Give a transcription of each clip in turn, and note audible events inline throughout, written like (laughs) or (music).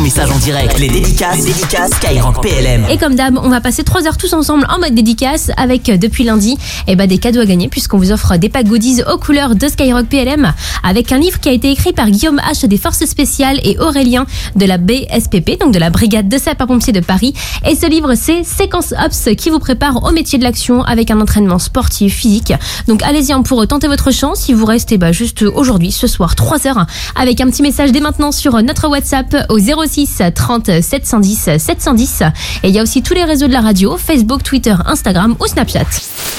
message en direct. Les dédicaces, Skyrock PLM. Et comme d'hab, on va passer 3 heures tous ensemble en mode dédicace avec euh, depuis lundi eh ben, des cadeaux à gagner puisqu'on vous offre des packs goodies aux couleurs de Skyrock PLM avec un livre qui a été écrit par Guillaume H des Forces Spéciales et Aurélien de la BSPP, donc de la Brigade de sapeurs-pompiers de Paris. Et ce livre, c'est Séquence Ops qui vous prépare au métier de l'action avec un entraînement sportif, physique. Donc allez-y hein, pour tenter votre chance. Si vous restez bah, juste aujourd'hui, ce soir, 3 heures, avec un petit message dès maintenant sur notre WhatsApp au 06 30 710 710. Et il y a aussi tous les réseaux de la radio, Facebook, Twitter, Instagram ou Snapchat.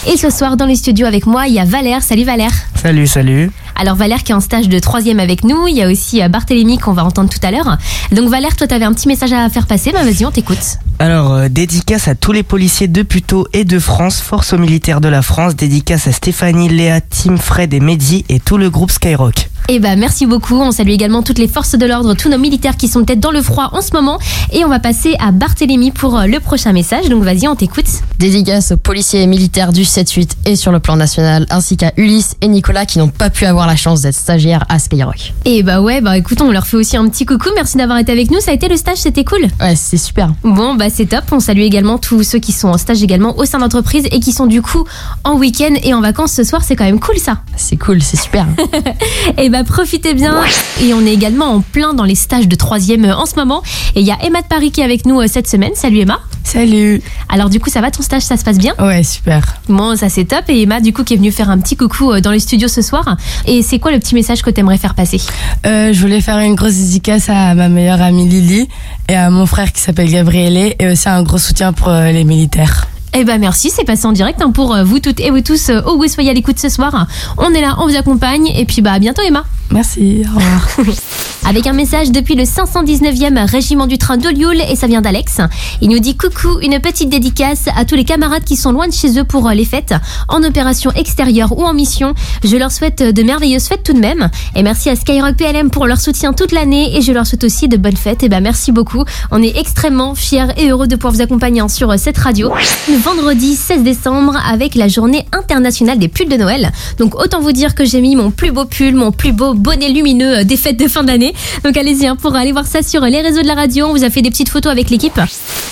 Et ce soir, dans les studios avec moi, il y a Valère. Salut Valère. Salut, salut. Alors Valère qui est en stage de troisième avec nous. Il y a aussi euh, Barthélémy qu'on va entendre tout à l'heure. Donc Valère, toi, tu avais un petit message à faire passer. Bah vas-y, on t'écoute. Alors, euh, dédicace à tous les policiers de Puteaux et de France, force aux militaires de la France, dédicace à Stéphanie, Léa, Tim, Fred et Mehdi et tout le groupe Skyrock. Et bah merci beaucoup. On salue également toutes les forces de l'ordre, tous nos militaires qui sont peut-être dans le froid en ce moment. Et on va passer à Barthélémy pour euh, le prochain message. Donc vas-y, on t'écoute. Dédicace aux policiers et militaires du 7-8 et sur le plan national, ainsi qu'à Ulysse et Nicolas qui n'ont pas pu avoir la chance d'être stagiaires à Skyrock. Et bah ouais, bah écoute, on leur fait aussi un petit coucou. Merci d'avoir été avec nous. Ça a été le stage, c'était cool. Ouais, c'est super. Bon, bah c'est top. On salue également tous ceux qui sont en stage également au sein d'entreprise et qui sont du coup en week-end et en vacances ce soir. C'est quand même cool ça. C'est cool, c'est super. (laughs) Et bah profitez bien. Et on est également en plein dans les stages de troisième euh, en ce moment. Et il y a Emma de Paris qui est avec nous euh, cette semaine. Salut Emma. Salut. Alors du coup, ça va ton stage, ça se passe bien? Ouais, super. Bon, ça c'est top. Et Emma, du coup, qui est venue faire un petit coucou euh, dans les studios ce soir. Et c'est quoi le petit message que t'aimerais faire passer? Euh, je voulais faire une grosse dédicace à ma meilleure amie Lily et à mon frère qui s'appelle Gabriele et aussi un gros soutien pour les militaires. Eh ben merci, c'est passé en direct hein, pour euh, vous toutes et vous tous où vous soyez à l'écoute ce soir. On est là, on vous accompagne. Et puis bah à bientôt Emma. Merci, au revoir. (laughs) Avec un message depuis le 519e régiment du train de et ça vient d'Alex. Il nous dit coucou, une petite dédicace à tous les camarades qui sont loin de chez eux pour euh, les fêtes, en opération extérieure ou en mission. Je leur souhaite de merveilleuses fêtes tout de même. Et merci à Skyrock PLM pour leur soutien toute l'année et je leur souhaite aussi de bonnes fêtes. Et ben merci beaucoup. On est extrêmement fiers et heureux de pouvoir vous accompagner hein, sur euh, cette radio. Le vendredi 16 décembre avec la journée internationale des pulls de Noël. Donc autant vous dire que j'ai mis mon plus beau pull, mon plus beau bonnet lumineux euh, des fêtes de fin d'année. Donc allez-y hein, pour aller voir ça sur les réseaux de la radio. On vous a fait des petites photos avec l'équipe.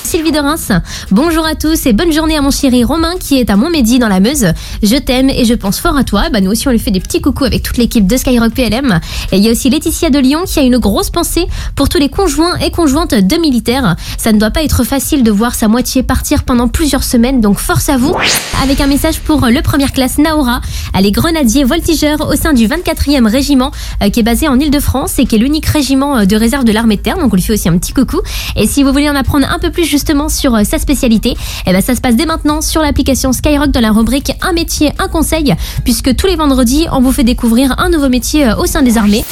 Sylvie de Reims, bonjour à tous et bonne journée à mon chéri Romain qui est à Montmédy dans la Meuse. Je t'aime et je pense fort à toi. Bah, nous aussi on lui fait des petits coucous avec toute l'équipe de Skyrock PLM. Et il y a aussi Laetitia de Lyon qui a une grosse pensée pour tous les conjoints et conjointes de militaires. Ça ne doit pas être facile de voir sa moitié partir pendant plusieurs semaines, donc force à vous. Avec un message pour le première classe Naora. Elle est grenadier voltigeur au sein du 24e régiment qui est basé en Ile-de-France et qui est l'unique régiment euh, de réserve de l'armée de terre. Donc on lui fait aussi un petit coucou. Et si vous voulez en apprendre un peu plus justement sur euh, sa spécialité, eh ben ça se passe dès maintenant sur l'application Skyrock dans la rubrique Un métier, un conseil, puisque tous les vendredis on vous fait découvrir un nouveau métier euh, au sein des armées.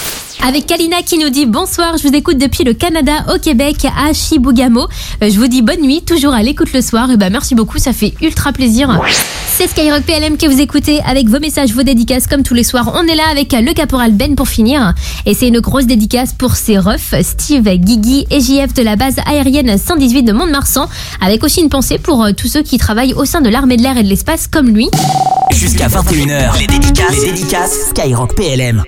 Avec Kalina qui nous dit bonsoir, je vous écoute depuis le Canada au Québec à Chibougamau. Euh, je vous dis bonne nuit, toujours à l'écoute le soir. Et ben merci beaucoup, ça fait ultra plaisir. C'est Skyrock PLM que vous écoutez avec vos messages, vos dédicaces comme tous les soirs. On est là avec le caporal Ben pour finir. Et c'est une grosse dédicace pour ses refs, Steve, Guigui et JF de la base aérienne 118 de Mont-de-Marsan. Avec aussi une pensée pour euh, tous ceux qui travaillent au sein de l'armée de l'air et de l'espace comme lui. Jusqu'à 21h. Les dédicaces, les dédicaces Skyrock PLM.